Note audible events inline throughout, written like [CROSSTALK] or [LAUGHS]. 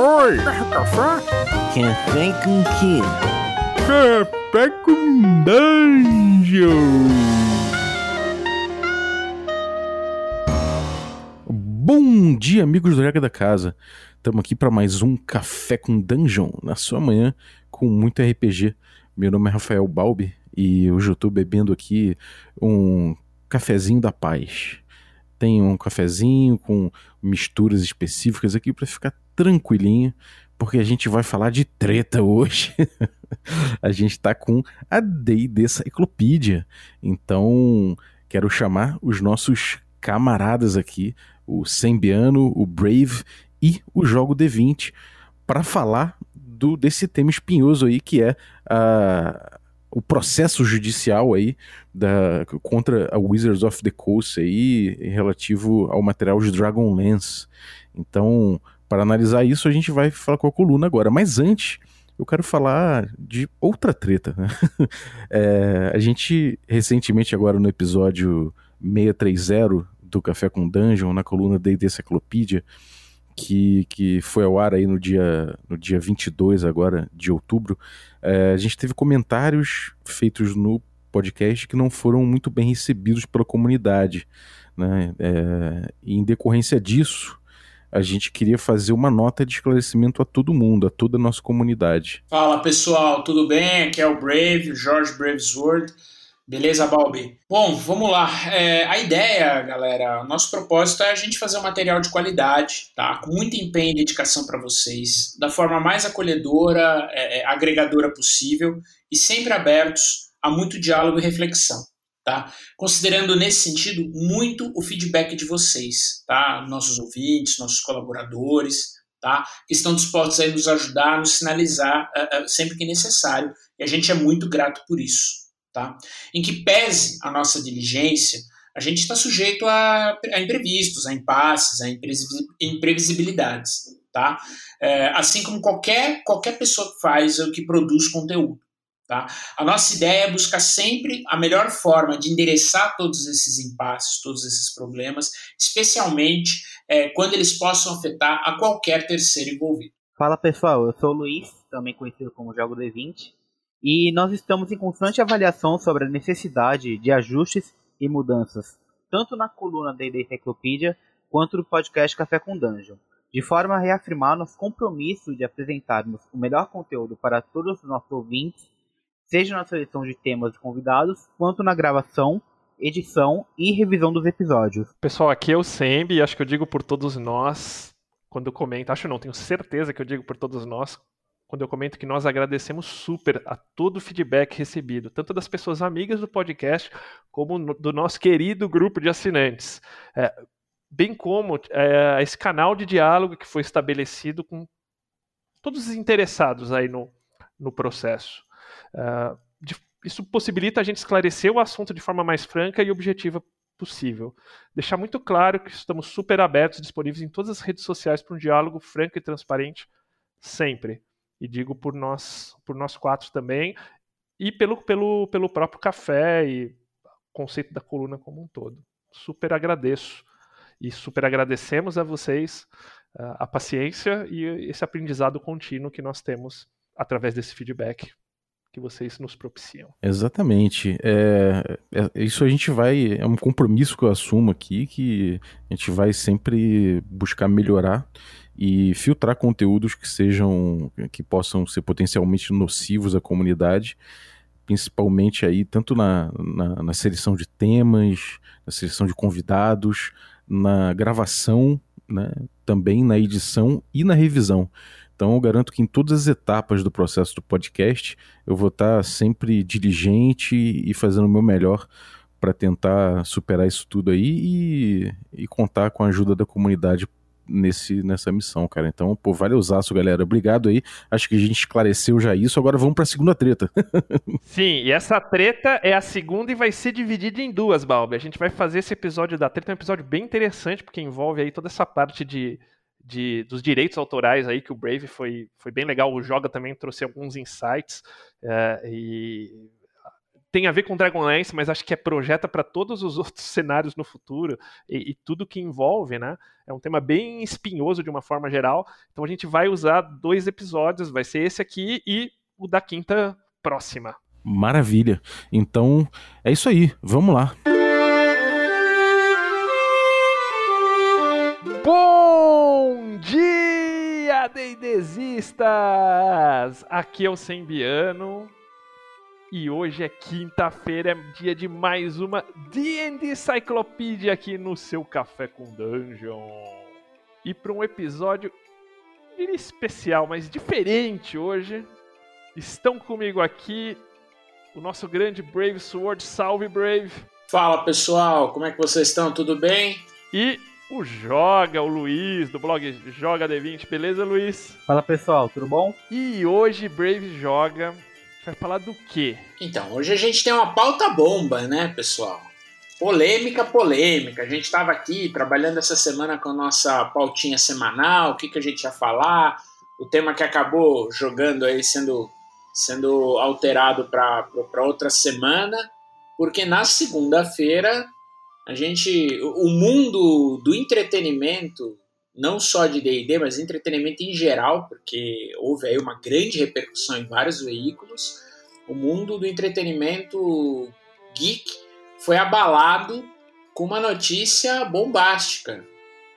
Oi! Café? Café com quê? Café com Dungeon! Bom dia, amigos do Regra da Casa. Estamos aqui para mais um Café com Dungeon, na sua manhã, com muito RPG. Meu nome é Rafael Balbi e hoje eu estou bebendo aqui um cafezinho da paz. Tem um cafezinho com misturas específicas aqui para ficar tranquilinho, porque a gente vai falar de treta hoje. [LAUGHS] a gente está com a D&D Cyclopedia. Então, quero chamar os nossos camaradas aqui, o Sembiano, o Brave e o Jogo D20, para falar do desse tema espinhoso aí que é a o processo judicial aí da, contra a Wizards of the Coast aí relativo ao material de Dragonlance. Então, para analisar isso, a gente vai falar com a coluna agora. Mas antes, eu quero falar de outra treta. Né? [LAUGHS] É, a gente, recentemente, agora no episódio 630 do Café com Dungeon, na coluna D&D Cyclopedia, que, que foi ao ar aí no dia, no dia 22 agora de outubro, é, a gente teve comentários feitos no podcast que não foram muito bem recebidos pela comunidade. Né? É, e em decorrência disso, a gente queria fazer uma nota de esclarecimento a todo mundo, a toda a nossa comunidade. Fala pessoal, tudo bem? Aqui é o Brave, o Jorge Bravesword. Beleza, Balbi? Bom, vamos lá. É, a ideia, galera, nosso propósito é a gente fazer um material de qualidade, tá? Com muito empenho e dedicação para vocês, da forma mais acolhedora, é, é, agregadora possível e sempre abertos a muito diálogo e reflexão, tá? Considerando nesse sentido muito o feedback de vocês, tá? Nossos ouvintes, nossos colaboradores, tá? Que estão dispostos a nos ajudar, nos sinalizar uh, uh, sempre que necessário e a gente é muito grato por isso. Tá? Em que pese a nossa diligência, a gente está sujeito a, a, imprevistos, a impasses, a imprevisibilidades. Tá? É, assim como qualquer, qualquer pessoa que faz ou que produz conteúdo. Tá? A nossa ideia é buscar sempre a melhor forma de endereçar todos esses impasses, todos esses problemas, especialmente é, quando eles possam afetar a qualquer terceiro envolvido. Fala pessoal, eu sou o Luiz, também conhecido como Jogo D20, e nós estamos em constante avaliação sobre a necessidade de ajustes e mudanças, tanto na coluna da Encyclopedia quanto no podcast Café com Dungeon, de forma a reafirmar nosso compromisso de apresentarmos o melhor conteúdo para todos os nossos ouvintes, seja na seleção de temas e convidados, quanto na gravação, edição e revisão dos episódios. Pessoal, aqui é o Sembi, acho que eu digo por todos nós, quando eu comento, acho não, tenho certeza que eu digo por todos nós, quando eu comento que nós agradecemos super a todo o feedback recebido, tanto das pessoas amigas do podcast, como do nosso querido grupo de assinantes. É, bem como é, esse canal de diálogo que foi estabelecido com todos os interessados aí no, no processo. É, de, isso possibilita a gente esclarecer o assunto de forma mais franca e objetiva possível. Deixar muito claro que estamos super abertos, disponíveis em todas as redes sociais para um diálogo franco e transparente sempre e digo por nós, por nós quatro também, e pelo, pelo, pelo próprio café e conceito da coluna como um todo. Super agradeço e super agradecemos a vocês uh, a paciência e esse aprendizado contínuo que nós temos através desse feedback que vocês nos propiciam. Exatamente. É, é, isso a gente vai. É um compromisso que eu assumo aqui, que a gente vai sempre buscar melhorar e filtrar conteúdos que sejam que possam ser potencialmente nocivos à comunidade, principalmente aí tanto na, na, na seleção de temas, na seleção de convidados, na gravação, né, também na edição e na revisão. Então eu garanto que em todas as etapas do processo do podcast eu vou estar sempre diligente e fazendo o meu melhor para tentar superar isso tudo aí e, e contar com a ajuda da comunidade nesse, nessa missão, cara. Então, pô, vale usaço, galera. Obrigado aí. Acho que a gente esclareceu já isso. Agora vamos pra segunda treta. [LAUGHS] Sim, e essa treta é a segunda e vai ser dividida em duas, Balbi. A gente vai fazer esse episódio da treta, um episódio bem interessante, porque envolve aí toda essa parte de, de, dos direitos autorais aí, que o Brave foi, foi bem legal. O Joga também trouxe alguns insights. É, e tem a ver com Dragonlance, mas acho que é projeta para todos os [LAUGHS] outros cenários no futuro e, e, tudo que envolve, né? É um tema bem espinhoso de uma forma geral. Então a gente vai usar dois episódios, vai ser esse aqui e o da quinta próxima. Maravilha. Então é isso aí. Vamos lá. Dia, Deidesistas! Aqui é o Sembiano e hoje é quinta-feira, é dia de mais uma D&D Cyclopedia aqui no seu Café com Dungeon. E para um episódio especial, mas diferente hoje, estão comigo aqui o nosso grande Brave Sword. Salve, Brave! Fala, pessoal! Como é que vocês estão? Tudo bem? E o Joga, o Luiz, do blog Joga D20. Beleza, Luiz? Fala, pessoal. Tudo bom? E hoje Brave Joga vai falar do quê? Então, hoje a gente tem uma pauta bomba, né, pessoal? Polêmica, polêmica. A gente estava aqui trabalhando essa semana com a nossa pautinha semanal, o que, que a gente ia falar, o tema que acabou jogando aí, sendo, sendo alterado para outra semana, porque na segunda-feira a gente. O mundo do entretenimento, não só de DD, mas entretenimento em geral, porque houve aí uma grande repercussão em vários veículos o mundo do entretenimento geek foi abalado com uma notícia bombástica.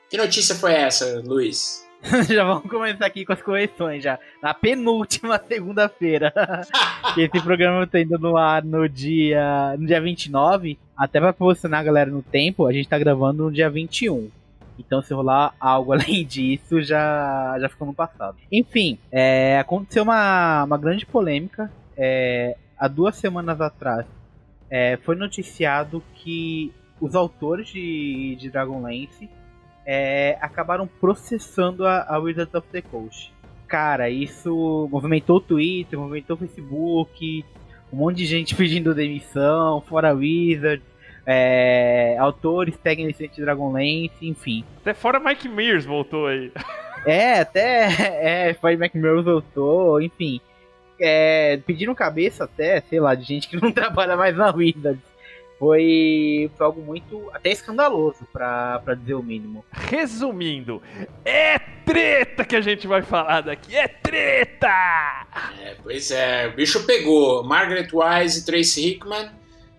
Que notícia foi essa, Luiz? [LAUGHS] já vamos começar aqui com as correções já. Na penúltima [LAUGHS] segunda-feira. [LAUGHS] esse programa tá indo no ar no dia, no dia 29. Até pra posicionar a galera no tempo, a gente tá gravando no dia 21. Então, se rolar algo além disso, já, já ficou no passado. Enfim, é, aconteceu uma, uma grande polêmica é, há duas semanas atrás, é, foi noticiado que os autores de, de Dragonlance é, acabaram processando a, a Wizards of the Coast. Cara, isso movimentou o Twitter, movimentou o Facebook, um monte de gente [LAUGHS] pedindo demissão, fora a Wizards, é, autores peguem licença de Dragonlance, enfim. Até fora Mike Mears voltou aí. É, até [LAUGHS] é, foi Mike Mears voltou, enfim é, pediram cabeça até, sei lá, de gente que não [LAUGHS] trabalha mais na vida. Foi, foi algo muito até escandaloso, pra, pra dizer o mínimo. Resumindo, é treta que a gente vai falar daqui, é treta! É, pois é, o bicho pegou. Margaret Wise e Tracy Hickman,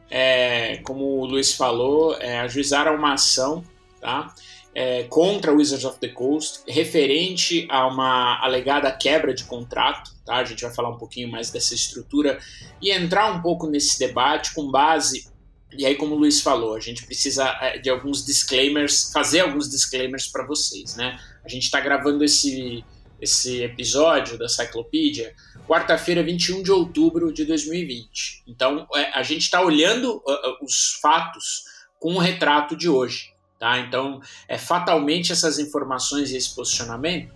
é, como o Luiz falou, é, ajuizaram uma ação, tá? é, contra Wizards of the Coast, referente a uma alegada quebra de contrato. Tá? A gente vai falar um pouquinho mais dessa estrutura e entrar um pouco nesse debate com base. E aí, como o Luiz falou, a gente precisa é, de alguns disclaimers, fazer alguns disclaimers para vocês. Né? A gente está gravando esse, esse episódio da Cyclopedia quarta-feira, 21 de outubro de 2020. Então, é, a gente está olhando uh, os fatos com o retrato de hoje. Tá? Então, é, fatalmente essas informações e esse posicionamento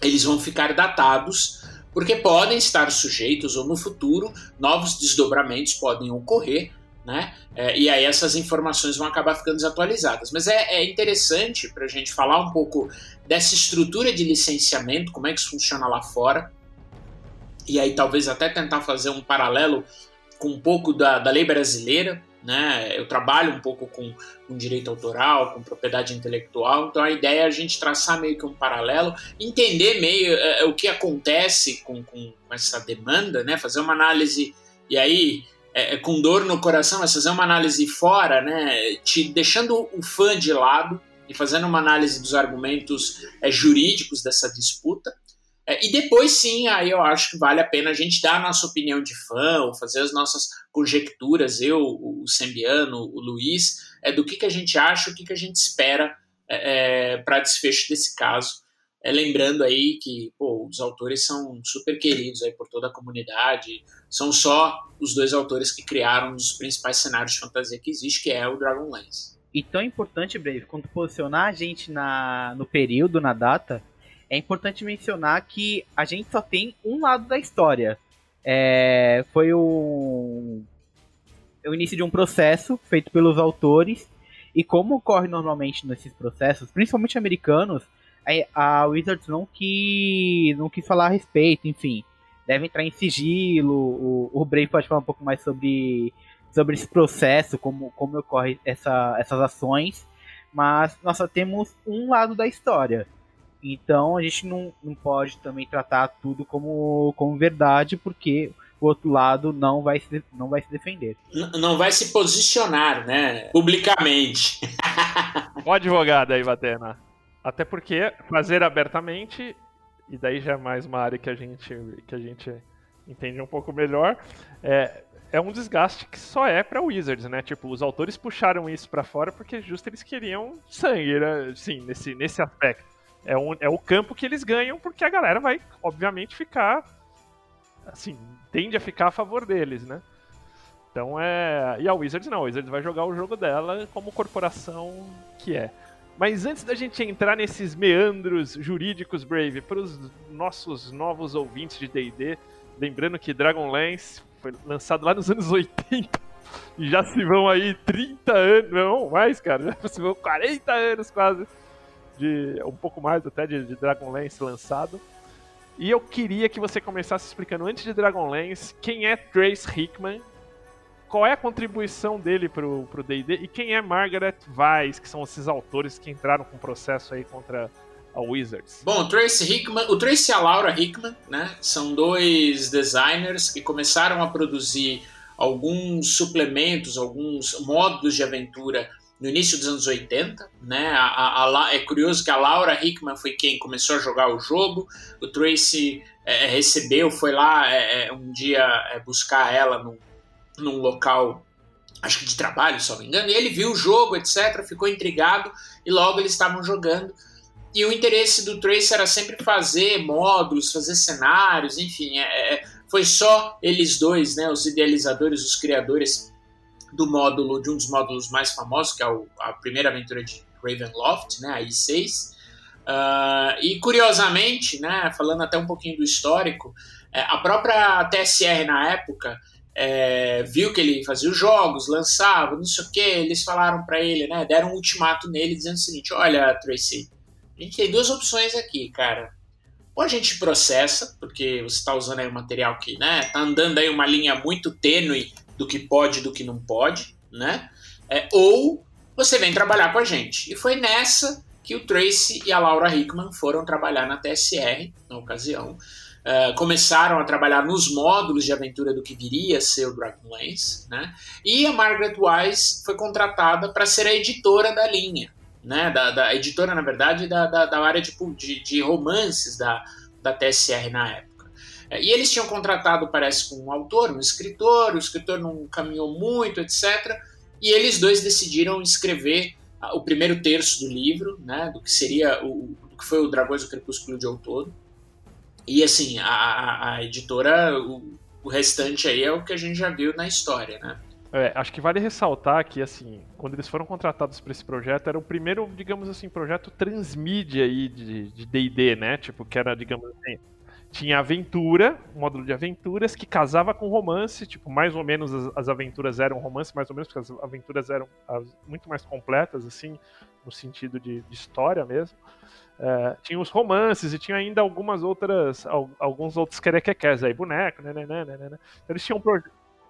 eles vão ficar datados porque podem estar sujeitos ou no futuro novos desdobramentos podem ocorrer, né? É, e aí essas informações vão acabar ficando desatualizadas. Mas é, é interessante para a gente falar um pouco dessa estrutura de licenciamento, como é que isso funciona lá fora, e aí talvez até tentar fazer um paralelo com um pouco da, da lei brasileira, né? Eu trabalho um pouco com, com, direito autoral, com propriedade intelectual, então a ideia é a gente traçar meio que um paralelo, entender meio é, o que acontece com, com, essa demanda, né? Fazer uma análise e aí é, com dor no coração, mas fazer uma análise fora, né? Te deixando o fã de lado e fazendo uma análise dos argumentos é, jurídicos dessa disputa é, e depois sim, aí eu acho que vale a pena a gente dar a nossa opinião de fã, ou fazer as nossas conjecturas, eu, o Sembiano, o Luiz, é, do que, que a gente acha, o que, que a gente espera é, é para desfecho desse caso. É, lembrando aí que pô, os autores são super queridos aí por toda a comunidade, são só os dois autores que criaram um dos principais cenários de fantasia que existe, que é o Dragonlance. E tão importante, Brave, quanto posicionar a gente na, no período, na data, é importante mencionar que a gente só tem um lado da história. É, foi o, o início de um processo feito pelos autores. E como ocorre normalmente nesses processos, principalmente americanos, a Wizards não quis, não quis falar a respeito, enfim. deve entrar em sigilo. O, o Brave pode falar um pouco mais sobre, sobre esse processo, como, como ocorre essa, essas ações. Mas nós só temos um lado da história. Então a gente não, não pode também tratar tudo como, como verdade, porque o outro lado não vai se, não vai se defender. não vai se posicionar, né? Publicamente. [LAUGHS] o advogado aí, Batena. Até porque fazer abertamente, e daí já é mais uma área que a gente, que a gente entende um pouco melhor, é, é um desgaste que só é para Wizards, né? Tipo, os autores puxaram isso para fora porque justo eles queriam sangue, né? Sim, nesse, nesse aspecto. É, um, é o campo que eles ganham porque a galera vai, obviamente, ficar. Assim, tende a ficar a favor deles, né? Então é. E a Wizards não, a Wizards vai jogar o jogo dela como corporação que é. Mas antes da gente entrar nesses meandros jurídicos, Brave, para os nossos novos ouvintes de DD, lembrando que Dragonlance foi lançado lá nos anos [LAUGHS] 80 e já se vão aí 30 anos, não mais, cara, [LAUGHS] já se vão 40 anos quase, de um pouco mais até de, de Dragonlance lançado. E eu queria que você começasse explicando antes de Dragonlance quem é Trace Hickman, qual é a contribuição dele pro D&D e quem é Margaret Weiss, que são esses autores que entraram com processo aí contra a Wizards. Bom, Trace Hickman, o Trace e a Laura Hickman, né, são dois designers que começaram a produzir alguns suplementos, alguns módulos de aventura no início dos anos 80, né? A, a, a, é curioso que a Laura Hickman foi quem começou a jogar o jogo, o Tracy é, é recebeu, foi lá é, é, um dia é, buscar ela num, num local, acho que de trabalho, se não me engano, e ele viu o jogo, etc., ficou intrigado e logo eles estavam jogando. E o interesse do Tracy era sempre fazer módulos, fazer cenários, enfim, é, foi só eles dois, né, os idealizadores, os criadores do módulo, de um dos módulos mais famosos, que é o, a primeira aventura de Ravenloft, né, a I6. Uh, ah, e curiosamente, né, falando até um pouquinho do histórico, é, a própria TSR na época é, viu que ele fazia os jogos, lançava, não sei o que, eles falaram para ele, né, deram um ultimato nele dizendo o seguinte: olha, Tracy, a gente tem duas opções aqui, cara. Ou a gente processa, porque você está usando aí um material que, né, tá andando aí uma linha muito tênue do que pode e do que não pode, né? É, ou você vem trabalhar com a gente. E foi nessa que o Tracy e a Laura Hickman foram trabalhar na TSR, na ocasião. Uh, começaram a trabalhar nos módulos de aventura do que viria a ser o Dragonlance, né? E a Margaret Wise foi contratada para ser a editora da linha, né? Da, da editora, na verdade, da, da, da área de, de, de romances da, da TSR na época. É, e eles tinham contratado, parece, com um autor, um escritor, o escritor não caminhou muito, etc. E eles dois decidiram escrever ah, o primeiro terço do livro, né, do que seria o, que foi o Dragões do Crepúsculo de Outono. E assim, a, a editora, o, o, restante aí é o que a gente já viu na história, né? É, acho que vale ressaltar que, assim, quando eles foram contratados para esse projeto, era o primeiro, digamos assim, projeto transmídia aí de D&D, né? Tipo, que era, digamos assim, tinha aventura, um módulo de aventuras que casava com romance, tipo, mais ou menos as, as aventuras eram romance, mais ou menos, porque as aventuras eram as, muito mais completas, assim, no sentido de, de história mesmo. É, tinha os romances e tinha ainda algumas outras, alguns outros querequequés aí, boneco, né, né, né, né, né. Então eles tinham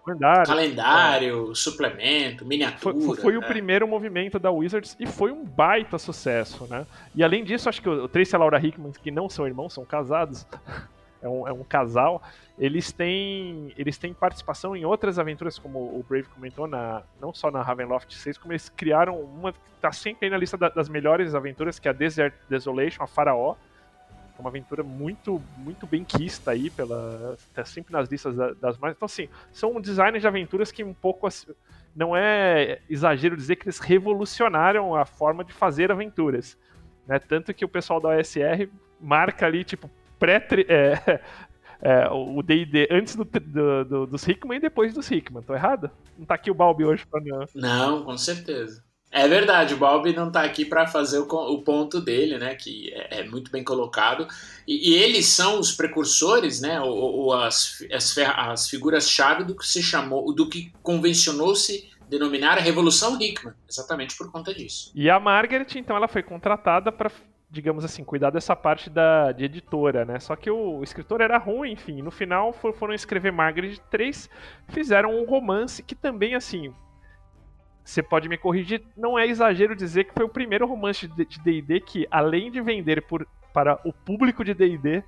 Calendário, calendário é. suplemento, miniatura. Foi, foi o é. primeiro movimento da Wizards e foi um baita sucesso, né? E além disso, acho que o Tracy e a Laura Hickman, que não são irmãos, são casados, é um, é um casal, eles têm, eles têm participação em outras aventuras, como o Brave comentou, na, não só na Ravenloft 6, como eles criaram uma que está sempre aí na lista da, das melhores aventuras, que é a Desert Desolation, a Faraó, é uma aventura muito muito bem quista aí pela tá sempre nas listas das mais. Então assim são designs de aventuras que um pouco assim, não é exagero dizer que eles revolucionaram a forma de fazer aventuras né? Tanto que o pessoal da OSR marca ali tipo pré é, [LAUGHS] é, o D&D antes do, do, do, dos Hickman e depois dos Hickman tô errado não tá aqui o Balbi hoje para não não com certeza é verdade, o Balbi não está aqui para fazer o, o, ponto dele, né? Que é, é muito bem colocado. E, e, eles são os precursores, né? Ou, ou as, as, as figuras-chave do que se chamou, do que convencionou-se denominar a Revolução Hickman, exatamente por conta disso. E a Margaret, então, ela foi contratada para digamos assim, cuidar dessa parte da, de editora, né? Só que o, escritor era ruim, enfim. No final for, foram escrever Margaret 3, fizeram um romance que também, assim, você pode me corrigir, não é exagero dizer que foi o primeiro romance de D&D que, além de vender por, para o público de D&D,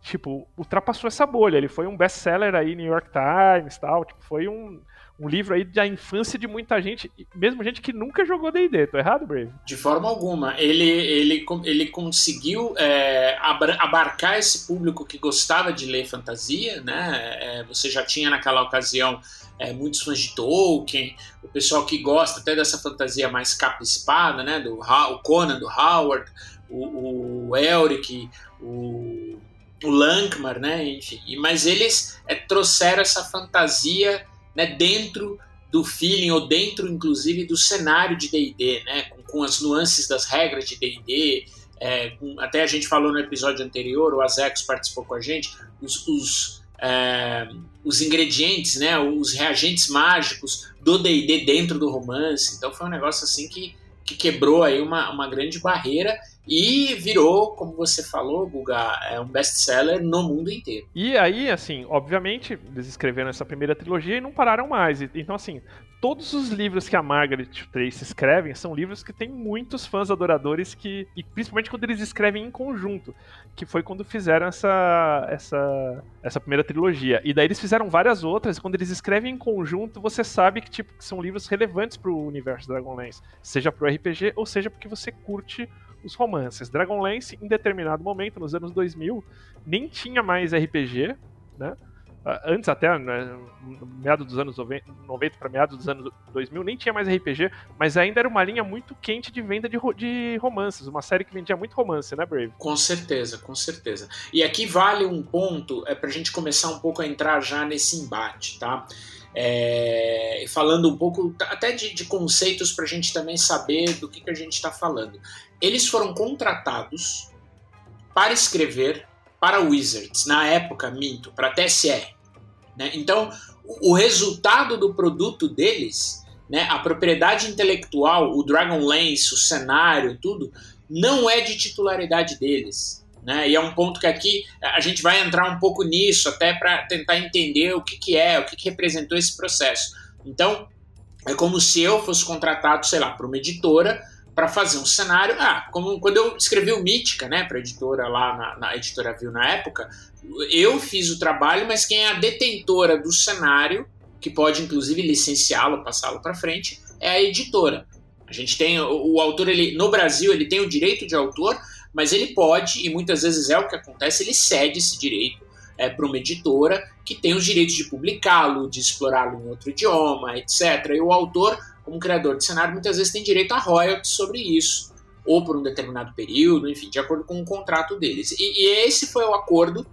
tipo, ultrapassou essa bolha. Ele foi um best-seller aí, New York Times, tal, tipo, foi um um livro aí da infância de muita gente, mesmo gente que nunca jogou D&D. Tô errado, Brave? De forma alguma. Ele, ele, ele conseguiu é, abarcar esse público que gostava de ler fantasia, né? É, você já tinha naquela ocasião é, muitos fãs de Tolkien, o pessoal que gosta até dessa fantasia mais capa-espada, né? Do o Conan, do Howard, o, o Elric, o, o Lankmar, né? Enfim, mas eles é, trouxeram essa fantasia né, dentro do feeling ou dentro, inclusive, do cenário de D&D, né, com, com, as nuances das regras de D&D, é, até a gente falou no episódio anterior, o Azex participou com a gente, os, os, é, os ingredientes, né, os reagentes mágicos do D&D dentro do romance, então foi um negócio assim que, que quebrou aí uma, uma grande barreira e virou, como você falou, Guga, é um best-seller no mundo inteiro. E aí, assim, obviamente, eles escreveram essa primeira trilogia e não pararam mais. Então, assim, todos os livros que a Margaret Trace escrevem são livros que tem muitos fãs adoradores que e principalmente quando eles escrevem em conjunto, que foi quando fizeram essa essa essa primeira trilogia. E daí eles fizeram várias outras, quando eles escrevem em conjunto, você sabe que tipo que são livros relevantes para o universo Dragonlance, seja para o RPG ou seja porque você curte os romances. Dragonlance, em determinado momento, nos anos 2000, nem tinha mais RPG, né? Ah, antes até, né, meados dos anos 90 para meados dos anos 2000, nem tinha mais RPG, mas ainda era uma linha muito quente de venda de, de romances, uma série que vendia muito romance, né, Brave? Com certeza, com certeza. E aqui vale um ponto, é para a gente começar um pouco a entrar já nesse embate, tá? É, falando um pouco até de, de conceitos para a gente também saber do que, que a gente está falando. Eles foram contratados para escrever para Wizards, na época, minto, para TSR. Né? Então, o, resultado do produto deles, né, a propriedade intelectual, o Dragonlance, o cenário, tudo, não é de titularidade deles. Né? E é um ponto que aqui a gente vai entrar um pouco nisso, até para tentar entender o que, que é, o que, que representou esse processo. Então, é como se eu fosse contratado, sei lá, para uma editora para fazer um cenário. Ah, como quando eu escrevi o Mítica, né, para editora lá na, na editora Viu na época, eu fiz o trabalho, mas quem é a detentora do cenário, que pode inclusive licenciá-lo, passá-lo para frente, é a editora. A gente tem o, o autor, ele no Brasil, ele tem o direito de autor, mas ele pode, e muitas vezes é o que acontece, ele cede esse direito é, para uma editora que tem os direitos de publicá-lo, de explorá-lo em outro idioma, etc. E o autor, como criador de cenário, muitas vezes tem direito a royalties sobre isso, ou por um determinado período, enfim, de acordo com o contrato deles. E, e esse foi o acordo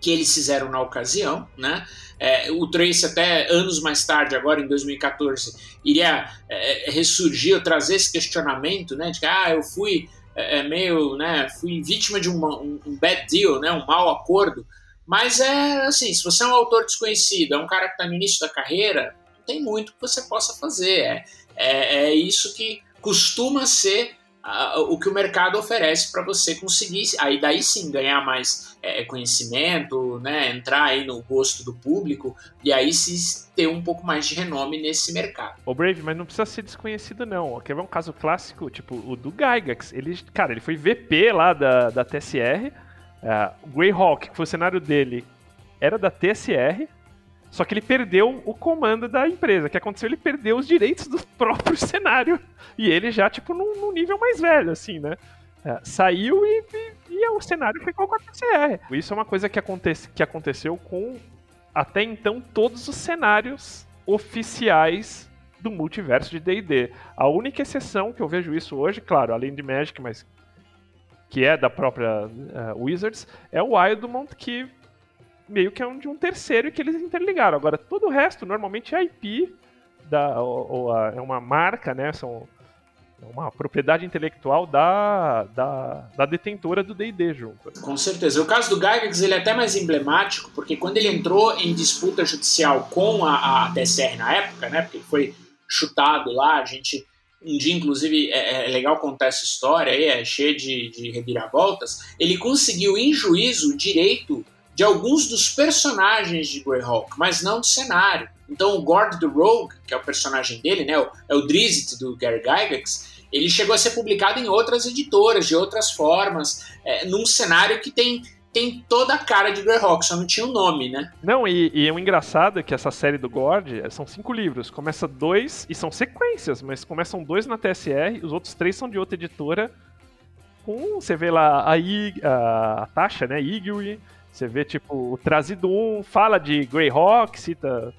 que eles fizeram na ocasião, né? É, o Trace até anos mais tarde, agora em 2014, iria é, ressurgir, trazer esse questionamento, né? De que ah, eu fui é, é, meio, né, fui vítima de uma, um, um bad deal, né, um mau acordo. Mas é assim, se você é um autor desconhecido, é um cara que está no início da carreira, tem muito que você possa fazer. É, é, é isso que costuma ser o que o mercado oferece para você conseguir, aí daí sim ganhar mais é, conhecimento, né, entrar aí no gosto do público e aí se ter um pouco mais de renome nesse mercado. O Brave, mas não precisa ser desconhecido não. Quer ver um caso clássico, tipo o do Gygax? Ele, cara, ele foi VP lá da, da TSR. Uh, o Greyhawk, que foi o cenário dele, era da TSR. Só que ele perdeu o comando da empresa. O que aconteceu? Ele perdeu os direitos do [LAUGHS] próprio cenário. E ele já, tipo, num, num nível mais velho, assim, né? É, saiu e, e, e, o cenário ficou com a TCR. Isso é uma coisa que, acontece, que aconteceu com, até então, todos os cenários oficiais do multiverso de D&D. A única exceção que eu vejo isso hoje, claro, além de Magic, mas que é da própria uh, Wizards, é o Wildmont, que meio que é um de um terceiro e que eles interligaram. Agora, todo o resto normalmente é IP, da, ou, ou a, é uma marca, né? São é uma propriedade intelectual da, da, da detentora do D&D junto. Com certeza. O caso do Gygax ele é até mais emblemático, porque quando ele entrou em disputa judicial com a, a TSR na época, né, porque ele foi chutado lá, a gente um dia, inclusive, é, é legal contar essa história aí, é cheia de, de reviravoltas, ele conseguiu em juízo o direito de alguns dos personagens de Greyhawk, mas não do cenário. Então o Gord the Rogue, que é o personagem dele, né, é o Drizzt do Gary Gygax, ele chegou a ser publicado em outras editoras, de outras formas, é, num cenário que tem tem toda a cara de Greyhawk, só não tinha o um nome, né? Não, e, e o engraçado é que essa série do Gord é, são cinco livros. Começa dois, e são sequências, mas começam dois na TSR, os outros três são de outra editora. Com, você vê lá a, I, a, a Tasha, né, Igui, você vê tipo o Trazidum, fala de Greyhawk, cita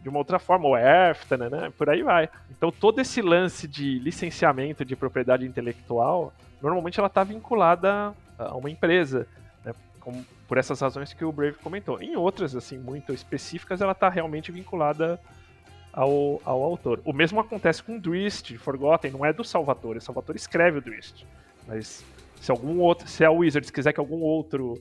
de uma outra forma, o ERF, né, né, por aí vai. Então todo esse lance de licenciamento de propriedade intelectual, normalmente ela está vinculada a uma empresa, né, com, por essas razões que o Brave comentou. Em outras, assim, muito específicas, ela está realmente vinculada ao, ao autor. O mesmo acontece com o Dwist, Forgotten, não é do Salvatore, o Salvatore escreve o Dwist, mas se algum outro, se a Wizards quiser que algum outro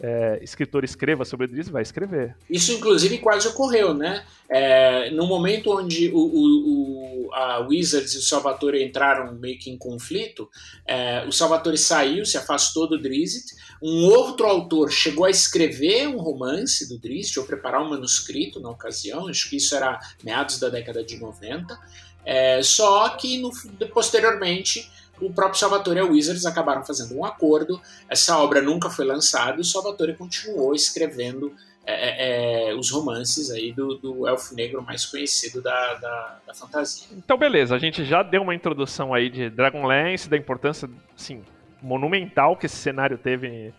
é, escritor escreva sobre o Driz, vai escrever. Isso, inclusive, quase ocorreu, né? É, no momento onde o, o, o, a Wizards e o Salvatore entraram meio que em conflito, é, o Salvatore saiu, se afastou do Drizzt, um outro autor chegou a escrever um romance do Drizzt, ou preparar um manuscrito na ocasião, acho que isso era meados da década de 90, é, só que no, posteriormente o próprio Salvatore e a Wizards acabaram fazendo um acordo. Essa obra nunca foi lançada e o Salvatore continuou escrevendo é, é, é, os romances aí do, do, elfo negro mais conhecido da, da, da, fantasia. Então, beleza, a gente já deu uma introdução aí de Dragonlance, da importância, assim, monumental que esse cenário teve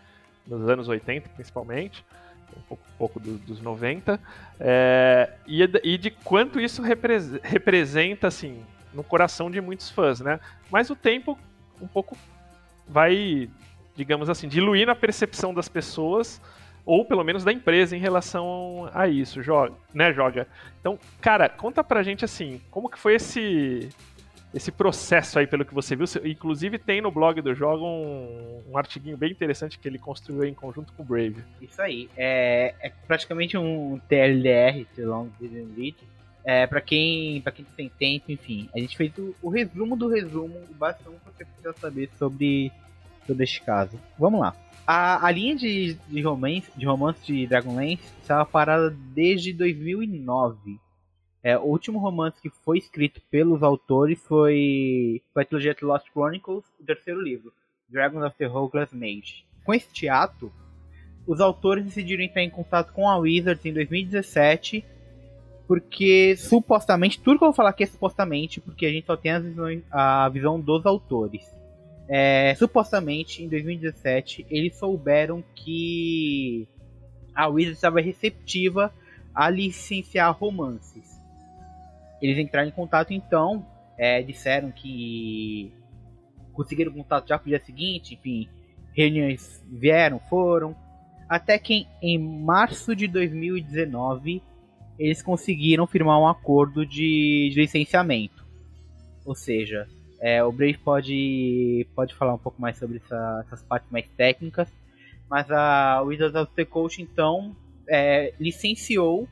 nos anos 80, principalmente, um pouco, um pouco do, dos 90, é, e, e, de quanto isso repre representa, assim, no coração de muitos fãs, né? Mas o tempo um pouco vai, digamos assim, diluir a percepção das pessoas ou pelo menos da empresa em relação a isso, joga, né, joga. Então, cara, conta pra gente assim, como que foi esse esse processo aí, pelo que você viu. Inclusive tem no blog do jogo um, um artiguinho bem interessante que ele construiu em conjunto com o Brave. Isso aí, é, é praticamente um TLDR, Long Didn't Read, é, para quem para quem tem tempo, enfim, a gente fez o, o resumo do resumo, o bastante que você precisa saber sobre, sobre este caso. Vamos lá. A, a linha de, de, romance, de romance de Dragonlance estava parada desde 2009. É, o último romance que foi escrito pelos autores foi, foi a trilogia The Lost Chronicles, o terceiro livro, Dragons of the Hopeless Mage. Com este ato, os autores decidiram entrar em contato com a Wizards em 2017 porque supostamente, tudo que eu vou falar aqui é supostamente, porque a gente só tem visões, a visão dos autores. É, supostamente, em 2017, eles souberam que a Wizard estava receptiva a licenciar romances. Eles entraram em contato então, é, disseram que conseguiram contato já pro dia seguinte, enfim, reuniões vieram, foram, até que em março de 2019 eles conseguiram firmar um acordo de, de licenciamento. Ou seja, é, o Brave pode, pode falar um pouco mais sobre essa, essas partes mais técnicas, mas a Wizards of the Coast então é, licenciou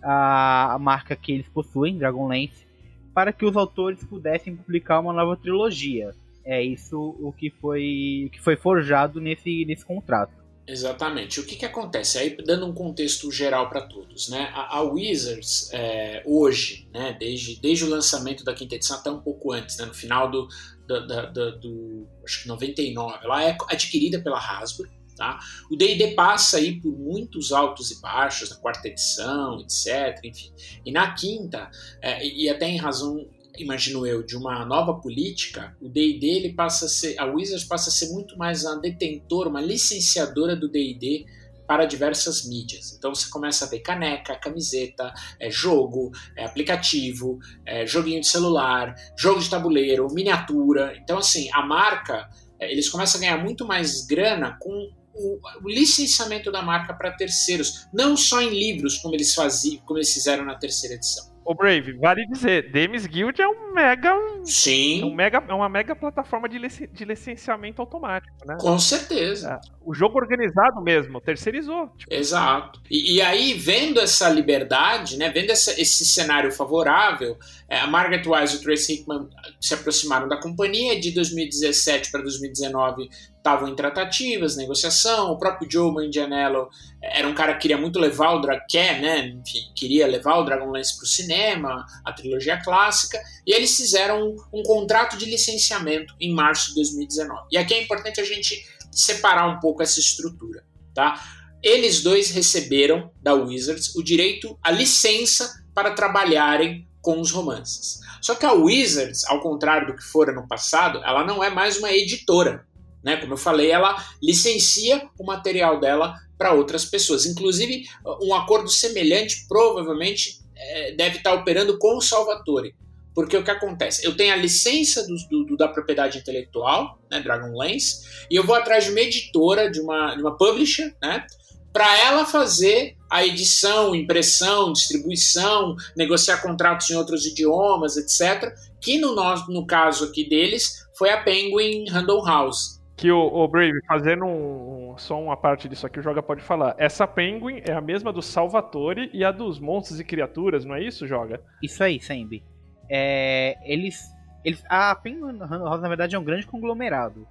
a, a, marca que eles possuem, Dragonlance, para que os autores pudessem publicar uma nova trilogia. É isso o que foi, o que foi forjado nesse, nesse contrato. Exatamente. O que, que acontece? Aí, dando um contexto geral para todos, né? A, a Wizards, é, hoje, né, desde, desde o lançamento da quinta edição, até um pouco antes, né, no final do, do, do, do acho que 99, ela é adquirida pela Hasbro. Tá? O D&D passa aí por muitos altos e baixos, na quarta edição, etc. Enfim. E na quinta, é, e até em razão imagino eu, de uma nova política, o D&D ele passa a ser, a Wizards passa a ser muito mais uma detentora, uma licenciadora do D&D para diversas mídias. Então você começa a ver caneca, camiseta, é, jogo, é, aplicativo, é, joguinho de celular, jogo de tabuleiro, miniatura. Então assim, a marca, é, eles começam a ganhar muito mais grana com o, o licenciamento da marca para terceiros, não só em livros como eles faziam, como eles fizeram na terceira edição. Ô Brave, vale dizer, Demis Guild é um mega. É, um Sim, mega, é uma mega plataforma de, lici- de licenciamento automático, né? com certeza. É, O jogo organizado mesmo, terceirizou. Tipo, Exato. E, e aí, vendo essa liberdade, né, vendo essa- esse cenário favorável, é, a Margaret Wise e o Tracy Hickman se aproximaram da companhia. De 2017 para 2019 estavam em tratativas, negociação. O próprio Joe Manganiello era um cara que queria muito levar o Dra quer, né, enfim, queria levar o Dragonlance para o cinema, a trilogia clássica. E eles fizeram um, um contrato de licenciamento em março de 2019. E aqui é importante a gente separar um pouco essa estrutura, tá? Eles dois receberam da Wizards o direito, a licença para trabalharem com os romances. Só que a Wizards, ao contrário do que fora no passado, ela não é mais uma editora. Né? Como eu falei, ela licencia o material dela para outras pessoas. Inclusive, um acordo semelhante provavelmente eh, deve estar operando com o Salvatore. Porque o que acontece? Eu tenho a licença do, do- da propriedade intelectual, né, Dragonlance, e eu vou atrás de uma editora, de uma, de uma publisher, né, para ela fazer a edição, impressão, distribuição, negociar contratos em outros idiomas, etc. Que no, no caso aqui deles foi a Penguin Random House. Que o, o Brave, fazendo um, um- só uma parte disso aqui, o Joga pode falar. Essa Penguin é a mesma do Salvatore e a dos Monstros e Criaturas, não é isso, Joga? Isso aí, Sembi. É, eles, eles. A Penguin House, na verdade, é um grande conglomerado.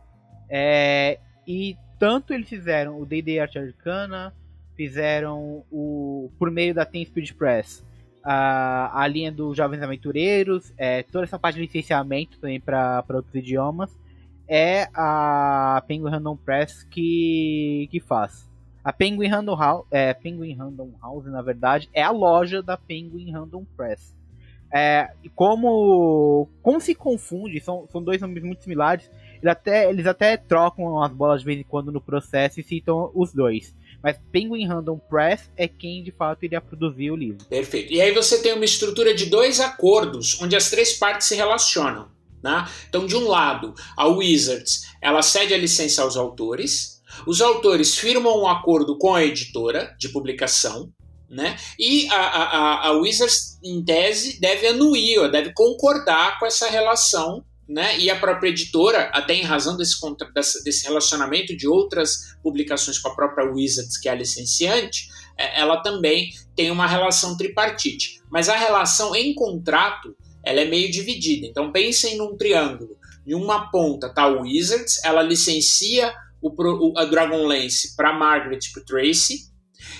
É, e tanto eles fizeram o D&D Arte Arcana, fizeram o por meio da Tem Speed Press a, a linha dos Jovens Aventureiros, é, toda essa parte de licenciamento também para outros idiomas, é a Penguin Random Press que, que faz. A Penguin Random House, é, Penguin Random House, na verdade, é a loja da Penguin Random Press. É, e como, como se confunde, são, são dois nomes muito similares, eles até, eles até trocam as bolas de vez em quando no processo e citam os dois. Mas Penguin Random Press é quem de fato iria produzir o livro. Perfeito. E aí você tem uma estrutura de dois acordos onde as três partes se relacionam. Né? Então, de um lado, a Wizards ela cede a licença aos autores, os autores firmam um acordo com a editora de publicação, né? E a, a, a- Wizards, em tese, deve anuir, deve concordar com essa relação, né? E a própria editora, até em razão desse, desse relacionamento de outras publicações com a própria Wizards, que é a licenciante, é, ela também tem uma relação tripartite. Mas a relação em contrato, ela é meio dividida. Então pensem num triângulo. Em uma ponta está a Wizards, ela licencia o, o- a Dragonlance para Margaret e para Tracy.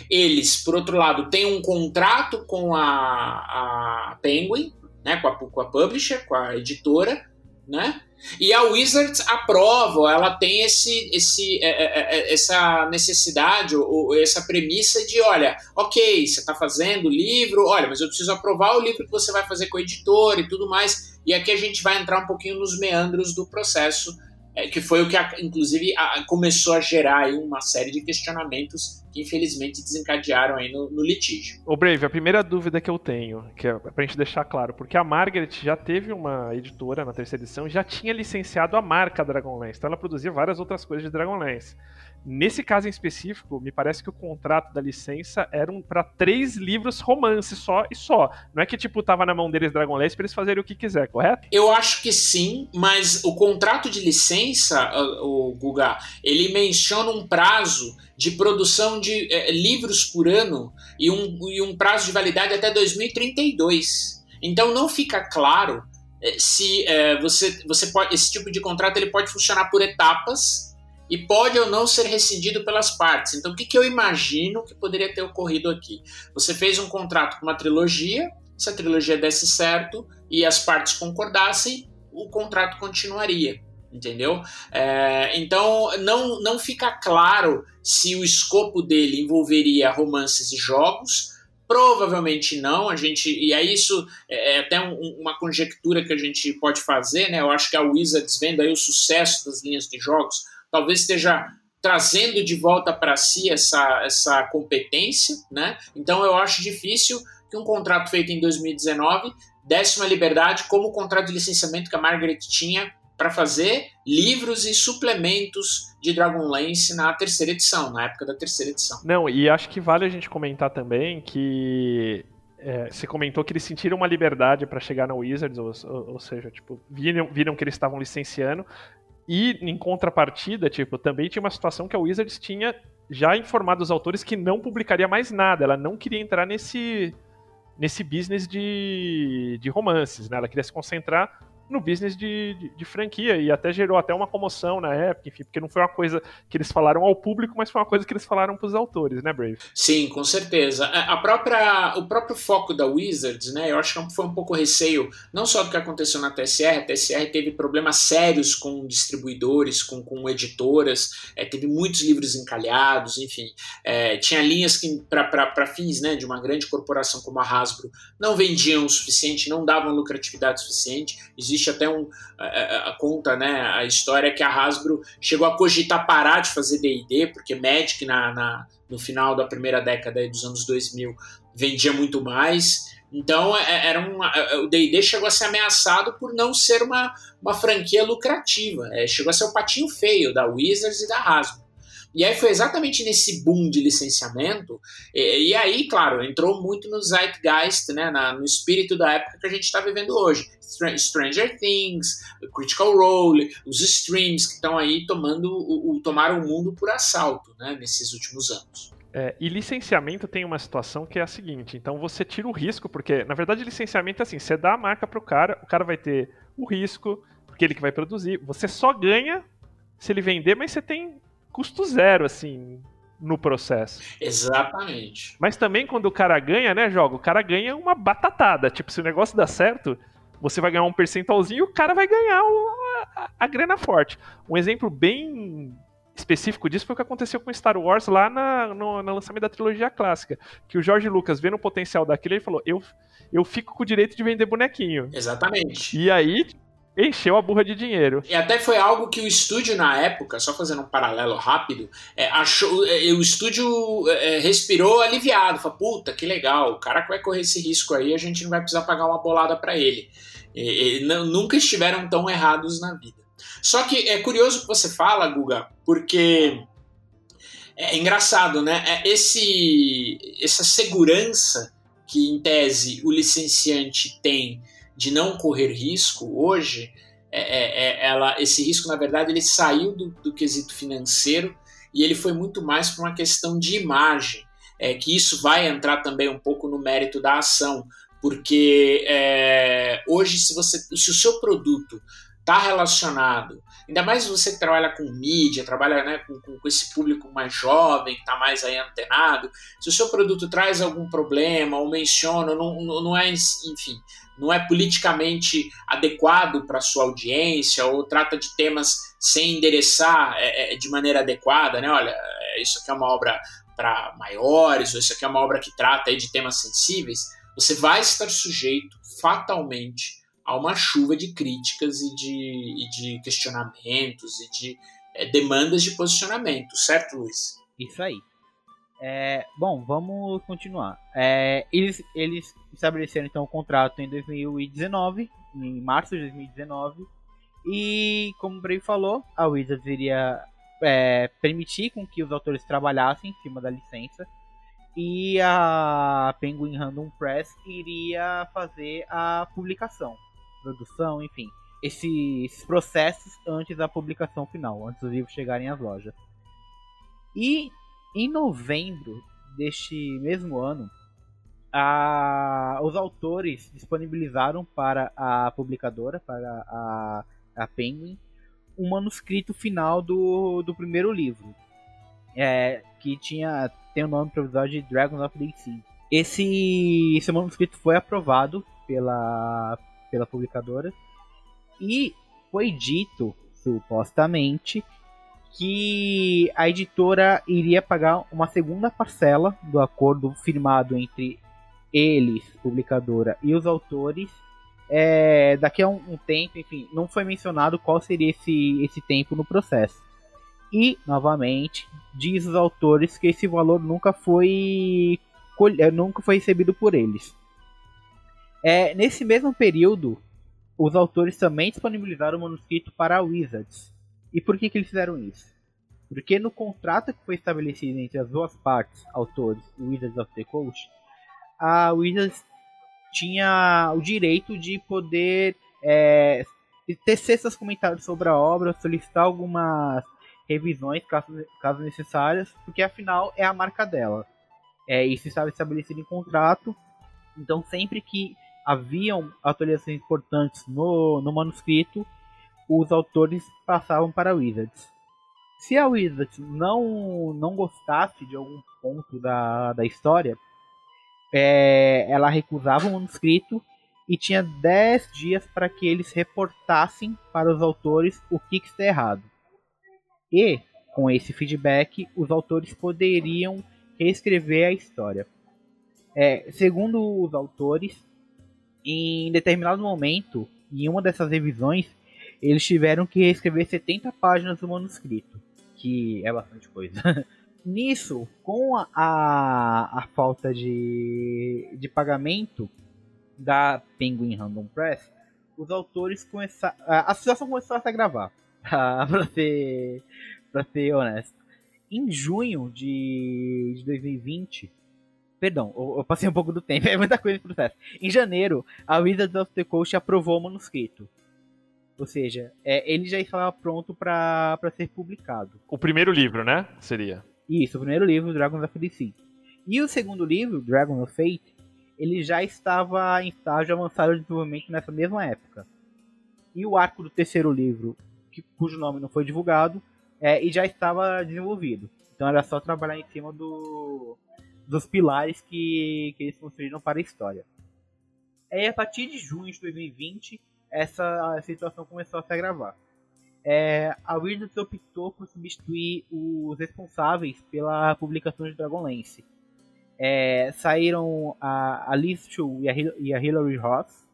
Eles, por outro lado, têm um contrato com a, a Penguin, né, com, a, com a publisher, com a editora, né? E a Wizards aprova, ela tem esse, esse, é, é, é, essa necessidade ou, essa premissa de, olha, ok, você está fazendo o livro, olha, mas eu preciso aprovar o livro que você vai fazer com a editora e tudo mais. E aqui a gente vai entrar um pouquinho nos meandros do processo, é, que foi o que, a- inclusive, a- começou a gerar uma série de questionamentos que, infelizmente, desencadearam aí no, no litígio. Ô Brave, a primeira dúvida que eu tenho, que é pra gente deixar claro, porque a Margaret já teve uma editora na terceira edição, já tinha licenciado a marca Dragonlance, então ela produzia várias outras coisas de Dragonlance. Nesse caso em específico, me parece que o contrato da licença era um, para três livros romance só e só. Não é que tipo tava na mão deles Dragonlance pra eles fazerem o que quiser, correto? Eu acho que sim, mas o contrato de licença, o, o Guga, ele menciona um prazo de produção de eh, livros por ano e um, e um prazo de validade até 2032. Então não fica claro eh, se eh, você, você pode, esse tipo de contrato ele pode funcionar por etapas e pode ou não ser rescindido pelas partes. Então o que, que eu imagino que poderia ter ocorrido aqui? Você fez um contrato com uma trilogia, se a trilogia desse certo e as partes concordassem, o contrato continuaria, entendeu? É, então não, não fica claro se o escopo dele envolveria romances e jogos. Provavelmente não, a gente e é isso é até um- uma conjectura que a gente pode fazer, né? Eu acho que a Wizards vendo aí o sucesso das linhas de jogos, talvez esteja trazendo de volta para si essa, essa competência, né? Então eu acho difícil que um contrato feito em 2019 desse uma liberdade como o contrato de licenciamento que a Margaret tinha para fazer livros e suplementos de Dragonlance na terceira edição, na época da terceira edição. Não, e acho que vale a gente comentar também que é, você comentou que eles sentiram uma liberdade para chegar na Wizards, ou, ou, ou, seja, tipo, viram, viram que eles estavam licenciando. E em contrapartida, tipo, também tinha uma situação que a Wizards tinha já informado os autores que não publicaria mais nada. Ela não queria entrar nesse nesse business de, de romances, né? Ela queria se concentrar no business de, de, de, franquia e até gerou até uma comoção na época, enfim, porque não foi uma coisa que eles falaram ao público, mas foi uma coisa que eles falaram para os autores, né, Brave? Sim, com certeza. A própria, o próprio foco da Wizards, né, eu acho que foi um pouco receio, não só do que aconteceu na TSR, a TSR teve problemas sérios com distribuidores, com, com editoras, é, teve muitos livros encalhados, enfim, é, tinha linhas que para fins né, de uma grande corporação como a Hasbro não vendiam o suficiente, não davam lucratividade suficiente, existe existe até um a, a, conta, né, a história que a Hasbro chegou a cogitar parar de fazer D&D, porque Magic na, na, no final da primeira década dos anos 2000 vendia muito mais. Então é, era um, o D&D chegou a ser ameaçado por não ser uma, uma franquia lucrativa. É, chegou a ser o patinho feio da Wizards e da Hasbro. E aí foi exatamente nesse boom de licenciamento, e, e aí, claro, entrou muito no zeitgeist, né, na, no espírito da época que a gente está vivendo hoje. Stranger Things, Critical Role, os streams que estão aí tomando o, o, tomaram o mundo por assalto né, nesses últimos anos. É, e licenciamento tem uma situação que é a seguinte: então você tira o risco, porque na verdade licenciamento é assim, você dá a marca para o cara, o cara vai ter o risco, porque ele que vai produzir, você só ganha se ele vender, mas você tem custo zero, assim, no processo. Exatamente. Mas também quando o cara ganha, né, joga, o cara ganha uma batatada. Tipo, se o negócio dá certo, você vai ganhar um percentualzinho e o cara vai ganhar a, a, grana forte. Um exemplo bem específico disso foi o que aconteceu com Star Wars lá na, no, no lançamento da trilogia clássica. Que o George Lucas, vendo o potencial daquilo, ele falou: eu, eu fico com o direito de vender bonequinho. Exatamente. E aí, encheu a burra de dinheiro. E até foi algo que o estúdio na época, só fazendo um paralelo rápido, é, achou, é, o estúdio é, respirou aliviado, falou, puta, que legal, o cara que vai correr esse risco aí, a gente não vai precisar pagar uma bolada para ele. E, e, não, nunca estiveram tão errados na vida. Só que é curioso que você fala, Guga, porque é engraçado, né? É esse, essa segurança que, em tese, o licenciante tem de não correr risco hoje, é, é, é, ela, esse risco, na verdade, ele saiu do, do quesito financeiro e ele foi muito mais para uma questão de imagem, é, que isso vai entrar também um pouco no mérito da ação, porque é, hoje, se, você, se o seu produto está relacionado, ainda mais você que trabalha com mídia, trabalha né, com, com, esse público mais jovem, que está mais aí antenado, se o seu produto traz algum problema ou menciona, não, não é, enfim, não é politicamente adequado para sua audiência ou trata de temas sem endereçar é, é, de maneira adequada, né? Olha, é, isso aqui é uma obra para maiores, ou isso aqui é uma obra que trata de temas sensíveis, você vai estar sujeito fatalmente a uma chuva de críticas e de, e de questionamentos e de é, demandas de posicionamento, certo, Luiz? Isso aí. É, bom, vamos continuar. É, eles, eles estabeleceram então o contrato em 2019, em março de 2019, e como o Brave falou, a Wizards iria é, permitir com que os autores trabalhassem em cima da licença e a Penguin Random Press iria fazer a publicação, produção, enfim, esses processos antes da publicação final, antes dos livros chegarem às lojas. E em novembro deste mesmo ano, a, os autores disponibilizaram para a publicadora, para a, a Penguin, um manuscrito final do, do primeiro livro, é, que tinha tem o nome provisório de Dragons of Sea. Esse, esse manuscrito foi aprovado pela, pela publicadora e foi dito, supostamente, que a editora iria pagar uma segunda parcela do acordo firmado entre eles, publicadora, e os autores. É, daqui a um, um, tempo, enfim, não foi mencionado qual seria esse, esse tempo no processo. E, novamente, diz os autores que esse valor nunca foi, é, nunca foi recebido por eles. É, nesse mesmo período, os autores também disponibilizaram o manuscrito para a Wizards, e por que, que eles fizeram isso? Porque no contrato que foi estabelecido entre as duas partes, autores e Wizards of the Coast, a Wizards tinha o direito de poder é, tecer seus comentários sobre a obra, solicitar algumas revisões, caso, caso necessárias, porque afinal é a marca dela. É, isso estava estabelecido em contrato, então sempre que haviam atualizações importantes no, no manuscrito, os autores passavam para a Wizards. Se a Wizards não, não gostasse de algum ponto da, da história, é, ela recusava o manuscrito e tinha 10 dias para que eles reportassem para os autores o que, que está errado. E, com esse feedback, os autores poderiam reescrever a história. É, segundo os autores, em determinado momento, em uma dessas revisões, eles tiveram que reescrever 70 páginas do manuscrito, que é bastante coisa. [LAUGHS] Nisso, com a, a, a, falta de, de pagamento da Penguin Random Press, os autores começaram. A, a situação começou a se agravar, [LAUGHS] para ser, pra ser honesto. Em junho de, de 2020, Perdão, eu, passei um pouco do tempo, [LAUGHS] é muita coisa no processo. Em janeiro, a Wizards of the Coast aprovou o manuscrito. Ou seja, é, ele já estava pronto para ser publicado. O primeiro livro, né? Seria. Isso, o primeiro livro, Dragons of the Sea. E o segundo livro, Dragon of Fate, ele já estava em estágio avançado de desenvolvimento nessa mesma época. E o arco do terceiro livro, que, cujo nome não foi divulgado, é, e já estava desenvolvido. Então era só trabalhar em cima do, dos pilares que, que eles construíram para a história. É, a partir de junho de 2020, essa situação começou a se agravar. É, a Wizards optou por substituir os responsáveis pela publicação de Dragonlance. É, saíram a, a Liz Chu e a, e a Hilary Ross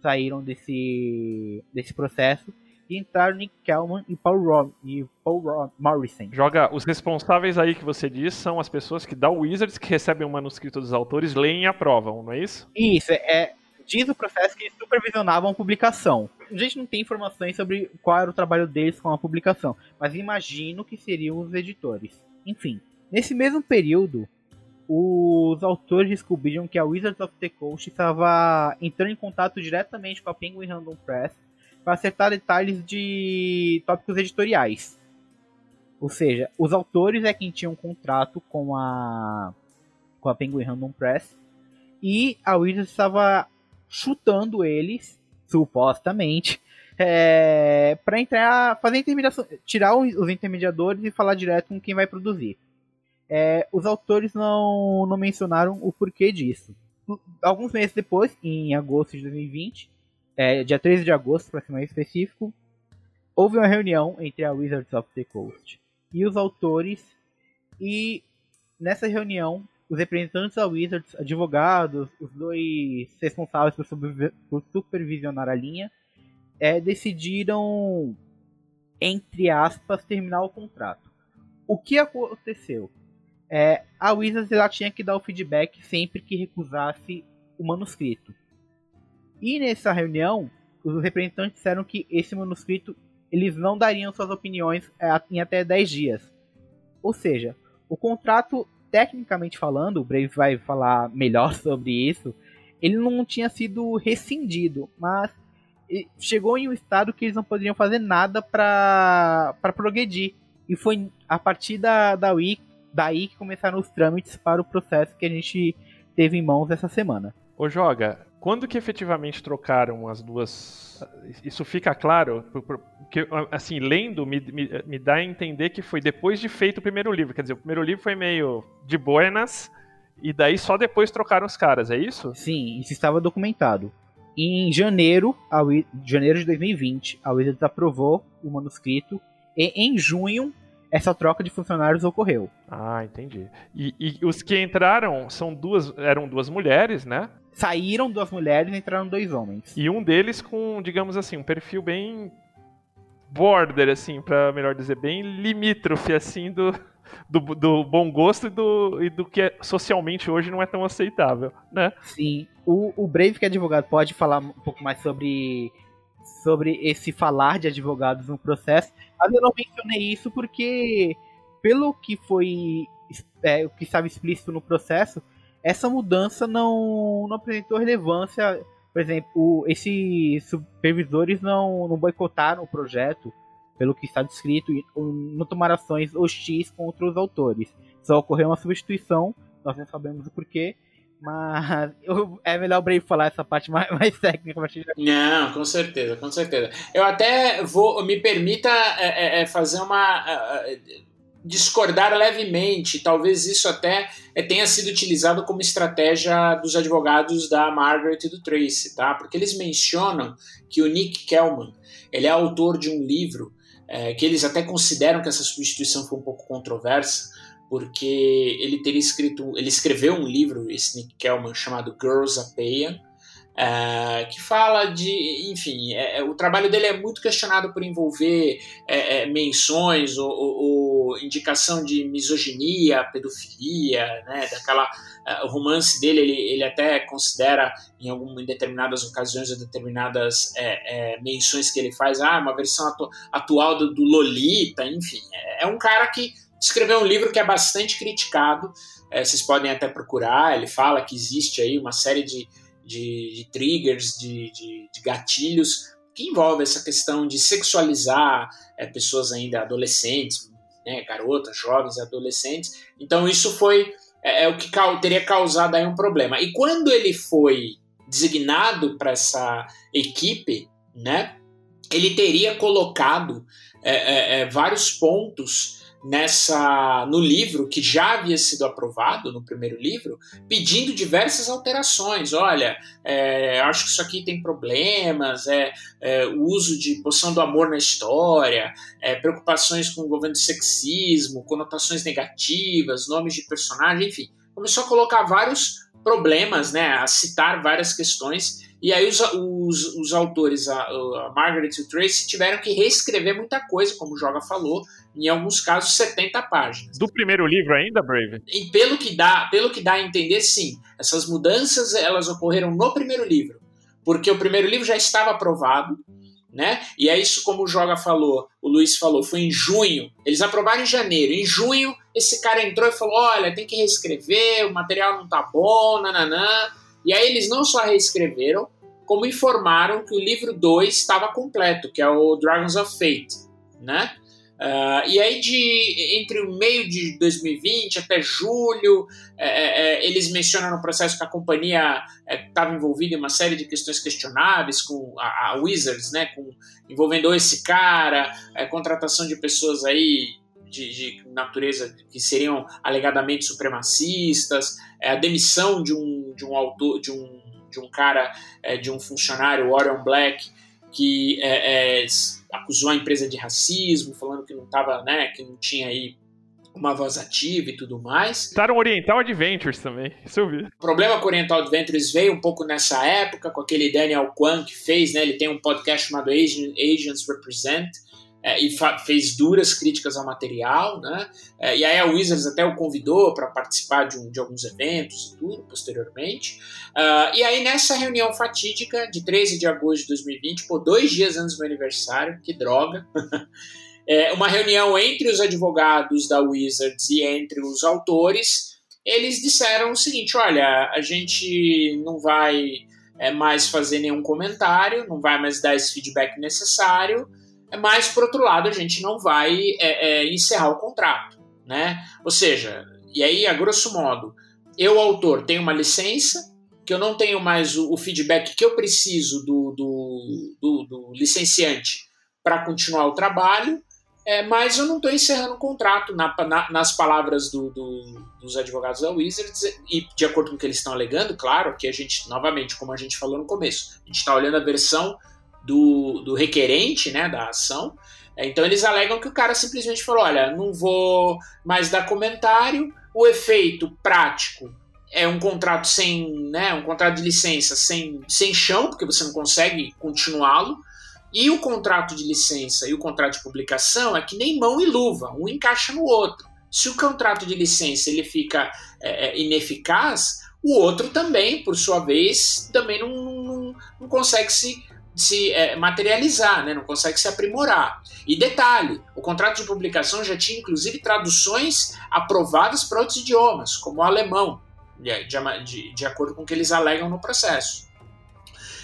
saíram desse, desse processo e entraram Nick Kelman e Paul, Rob, e Paul Rob, Morrison. Joga, os responsáveis aí que você diz são as pessoas que da Wizards, que recebem o manuscrito dos autores, leem e aprovam, não é isso? Isso, é, diz o processo que supervisionavam a publicação. A gente não tem informações sobre qual era o trabalho deles com a publicação, mas imagino que seriam os editores. Enfim, nesse mesmo período, os autores descobriram que a Wizards of the Coast estava entrando em contato diretamente com a Penguin Random Press para acertar detalhes de tópicos editoriais. Ou seja, os autores é quem tinham um contrato com a com a Penguin Random Press e a Wizards estava chutando eles, supostamente, é, para entrar, fazer intermediação, tirar os intermediadores e falar direto com quem vai produzir. É, os autores não, não mencionaram o porquê disso. Alguns meses depois, em agosto de 2020, é, dia 13 de agosto, para ser mais específico, houve uma reunião entre a Wizards of the Coast e os autores, e nessa reunião, os representantes da Wizards, advogados, os dois responsáveis por, por supervisionar a linha, é, decidiram, entre aspas, terminar o contrato. O que aconteceu? É, a Wizards ela tinha que dar o feedback sempre que recusasse o manuscrito. E nessa reunião, os representantes disseram que esse manuscrito eles não dariam suas opiniões é, em até 10 dias. Ou seja, o contrato, tecnicamente falando, o Brave vai falar melhor [LAUGHS] sobre isso, ele não tinha sido rescindido, mas chegou em um estado que eles não poderiam fazer nada para progredir. E foi a partir da, da Wii, daí que começaram os trâmites para o processo que a gente teve em mãos essa semana. Ô Joga, quando que efetivamente trocaram as duas. Isso fica claro? Porque, assim, lendo, me, me, me, dá a entender que foi depois de feito o primeiro livro. Quer dizer, o primeiro livro foi meio de buenas, e daí só depois trocaram os caras, é isso? Sim, isso estava documentado. Em janeiro, a, janeiro de 2020, a Wizards aprovou o manuscrito, e em junho, essa troca de funcionários ocorreu. Ah, entendi. E, e os que entraram são duas, eram duas mulheres, né? saíram duas mulheres e entraram dois homens. E um deles com, digamos assim, um perfil bem border, assim, para melhor dizer, bem limítrofe, assim, do, do, do, bom gosto e do, e do que é, socialmente hoje não é tão aceitável, né? Sim. O, o Brave, que é advogado, pode falar um pouco mais sobre, sobre esse falar de advogados no processo, mas eu não mencionei isso porque, pelo que foi, é, o que estava explícito no processo, essa mudança não, não apresentou relevância. Por exemplo, esses supervisores não, não boicotaram o projeto, pelo que está descrito, e não tomaram ações hostis contra os autores. Só ocorreu uma substituição, nós não sabemos o porquê, mas [LAUGHS] eu, é melhor o Brave falar essa parte mais, [LAUGHS] mais técnica. Não, com certeza, com certeza. Eu até vou, me permita é, é, é fazer uma. É, é, discordar levemente, talvez isso até é, tenha sido utilizado como estratégia dos advogados da Margaret e do Tracy, tá? Porque eles mencionam que o Nick Kellman, ele é autor de um livro que eles até consideram que essa substituição foi um pouco controversa, porque ele teria escrito, ele escreveu um livro, esse Nick Kellman, chamado Girls a Payan, é, que fala de, enfim, é, é, o trabalho dele é muito questionado por envolver é, é menções ou, ou, ou, indicação de misoginia, pedofilia, né, daquela uh, o romance dele ele, ele até considera em, algum, em determinadas ocasiões determinadas é, menções que ele faz, ah, uma versão atu atual do, do, Lolita, enfim, é, um cara que escreveu um livro que é bastante criticado, vocês podem até procurar, ele fala que existe aí uma série de de, de triggers, de, de, de, gatilhos que envolve essa questão de sexualizar é, pessoas ainda adolescentes, né, garotas, jovens, adolescentes. Então isso foi é, é o que teria causado aí um problema. E quando ele foi designado para essa equipe, né, ele teria colocado é, é, é vários pontos nessa no livro que já havia sido aprovado no primeiro livro, pedindo diversas alterações. Olha, é, acho que isso aqui tem problemas, é, é, o uso de poção do amor na história, é, preocupações com o governo do sexismo, conotações negativas, nomes de personagem, enfim, começou a colocar vários problemas, né, a citar várias questões. E aí os, os, os autores, a, a Margaret e o Tracy, tiveram que reescrever muita coisa, como o Joga falou, em alguns casos 70 páginas. Do primeiro livro ainda, Brave? E pelo que dá, pelo que dá a entender, sim, essas mudanças elas ocorreram no primeiro livro, porque o primeiro livro já estava aprovado, né? E é isso como o Joga falou, o Luiz falou, foi em junho. Eles aprovaram em janeiro. Em junho, esse cara entrou e falou: "Olha, tem que reescrever, o material não tá bom, nananã". E aí eles não só reescreveram, como informaram que o livro 2 estava completo, que é o Dragons of Fate, né? Uh, e aí, de, entre o meio de 2020 até julho, é, é, é, eles mencionam no processo que a companhia estava é, envolvida em uma série de questões questionáveis com a, a Wizards, né, com, envolvendo esse cara, é, contratação de pessoas aí de, de, natureza que seriam alegadamente supremacistas, é, a demissão de um, de um autor, de um, de um cara, de um funcionário, Warren Black, que acusou a empresa de racismo, falando que não tava, né, que não tinha aí uma voz ativa e tudo mais. Citaram Oriental Adventures também, isso eu vi. O problema com o Oriental Adventures veio um pouco nessa época, com aquele Daniel Kwan que fez, né, ele tem um podcast chamado Asians Represent, é, e fez duras críticas ao material, né? É, e aí a Wizards até o convidou para participar de, um, de, alguns eventos e tudo, posteriormente. Uh, e aí nessa reunião fatídica de 13 de agosto de 2020, por dois dias antes do meu aniversário, que droga, [LAUGHS] é, uma reunião entre os advogados da Wizards e entre os autores, eles disseram o seguinte, olha, a gente não vai é, mais fazer nenhum comentário, não vai mais dar esse feedback necessário, mas por outro lado a gente não vai é, é, encerrar o contrato, né? Ou seja, e aí a grosso modo, eu autor tenho uma licença que eu não tenho mais o, o feedback que eu preciso do, do, do, do licenciante para continuar o trabalho, é, mas eu não estou encerrando o contrato na, na, nas palavras do, do, dos advogados da Wizards e de acordo com o que eles estão alegando, claro que a gente, novamente, como a gente falou no começo, a gente está olhando a versão do, do requerente né, da ação. Então eles alegam que o cara simplesmente falou: olha, não vou mais dar comentário, o efeito prático é um contrato sem, né, um contrato de licença sem, sem chão, porque você não consegue continuá-lo. E o contrato de licença e o contrato de publicação é que nem mão e luva, um encaixa no outro. Se o contrato de licença ele fica é, é ineficaz, o outro também, por sua vez, também não, não, não consegue se se é, materializar, né? não consegue se aprimorar. E detalhe, o contrato de publicação já tinha inclusive traduções aprovadas para outros idiomas, como o alemão. de, de, de acordo com o que eles alegam no processo.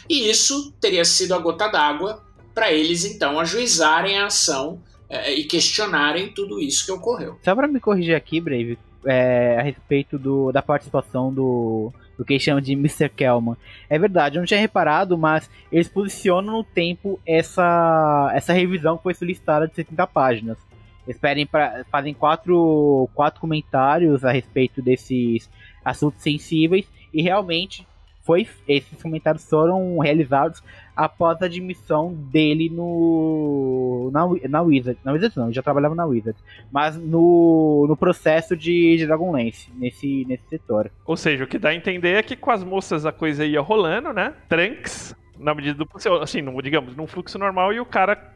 E isso teria sido a gota d'água para eles então ajuizarem a ação é, e questionarem tudo isso que ocorreu. Só para me corrigir aqui, Brave, é, a respeito do, da participação do, do que chamam de Mr. Kelman. É verdade, eu não tinha reparado, mas eles posicionam no tempo essa, essa revisão que foi solicitada de 70 páginas. Eles pedem pra, fazem quatro, quatro comentários a respeito desses assuntos sensíveis e realmente foi esses comentários foram realizados após a admissão dele no na, na Wizard, na Wizard não, já trabalhava na Wizard, mas no, no processo de, de Dragonlance, nesse nesse setor. Ou seja, o que dá a entender é que com as moças a coisa ia rolando, né? Trunks na medida do possível, assim, no, digamos, num fluxo normal e o cara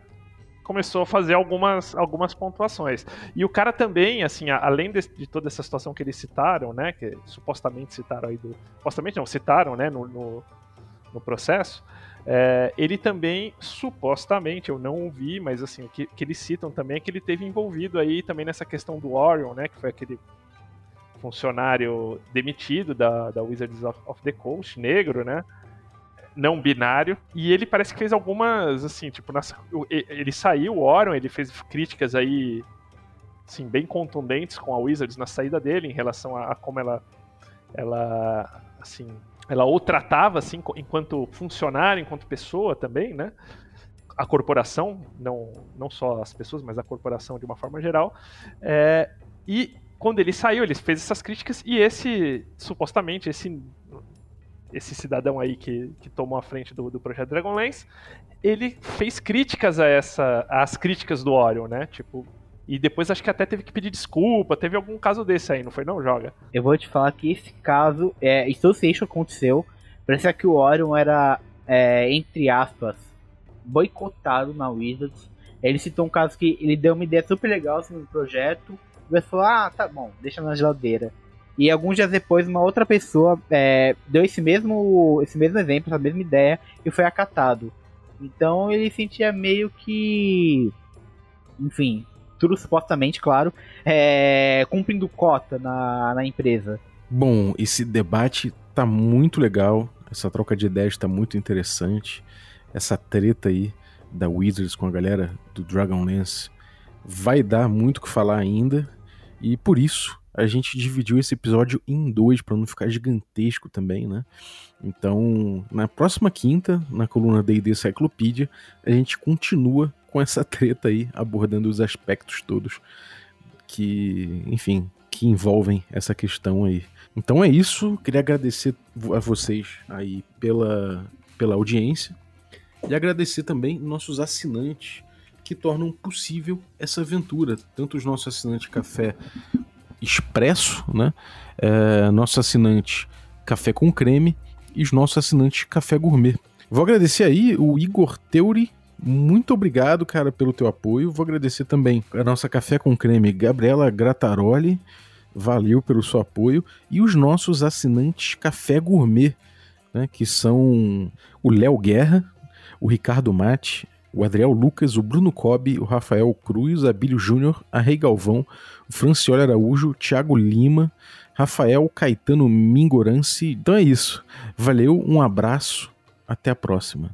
começou a fazer algumas, algumas pontuações. E o cara também, assim, além de, de, toda essa situação que eles citaram, né, que supostamente citaram aí do... Supostamente não, citaram, né, no, no, no processo, é, ele também, supostamente, eu não ouvi, mas assim, o que, que eles citam também é que ele teve envolvido aí também nessa questão do Orion, né, que foi aquele funcionário demitido da, da Wizards of, of the Coast, negro, né, não binário. E ele parece que fez algumas, assim, tipo, ele saiu, o Orion, ele fez críticas aí, assim, bem contundentes com a Wizards na saída dele em relação a, a como ela, ela, assim, ela o tratava, assim, enquanto funcionário, enquanto pessoa também, né? A corporação, não, não só as pessoas, mas a corporação de uma forma geral. É, e quando ele saiu, ele fez essas críticas e esse, supostamente, esse esse cidadão aí que, que tomou a frente do, do projeto Dragonlance, ele fez críticas a essa, às críticas do Orion, né? Tipo, e depois acho que até teve que pedir desculpa, teve algum caso desse aí, não foi não, Joga? Eu vou te falar que esse caso, é, Association aconteceu, parece que o Orion era, é, entre aspas, boicotado na Wizards. Ele citou um caso que ele deu uma ideia super legal sobre o projeto, e falou, ah, tá bom, deixa na geladeira. E alguns dias depois, uma outra pessoa é, deu esse mesmo, esse mesmo exemplo, essa mesma ideia, e foi acatado. Então ele sentia meio que. Enfim, tudo supostamente, claro, é, cumprindo cota na, na empresa. Bom, esse debate tá muito legal, essa troca de ideias tá muito interessante. Essa treta aí da Wizards com a galera do Dragonlance vai dar muito o que falar ainda. E por isso a gente dividiu esse episódio em dois para não ficar gigantesco também, né? Então, na próxima quinta, na coluna D&D Cyclopedia, a gente continua com essa treta aí, abordando os aspectos todos que, enfim, que envolvem essa questão aí. Então é isso, queria agradecer a vocês aí pela, pela audiência e agradecer também nossos assinantes que tornam possível essa aventura, tanto os nossos assinantes café Expresso, né? É, nosso assinante Café com Creme e os nossos assinantes Café Gourmet. Vou agradecer aí o Igor Teuri. Muito obrigado, cara, pelo teu apoio. Vou agradecer também a nossa Café com Creme, Gabriela Grataroli. Valeu pelo seu apoio. E os nossos assinantes Café Gourmet, né, que são o Léo Guerra, o Ricardo Mate, o Adriel Lucas, o Bruno Cobb, o Rafael Cruz, Abílio Júnior, a Rei Galvão, o Francioli Araújo, o Thiago Lima, Rafael Caetano Mingorance. Então é isso. Valeu, um abraço, até a próxima.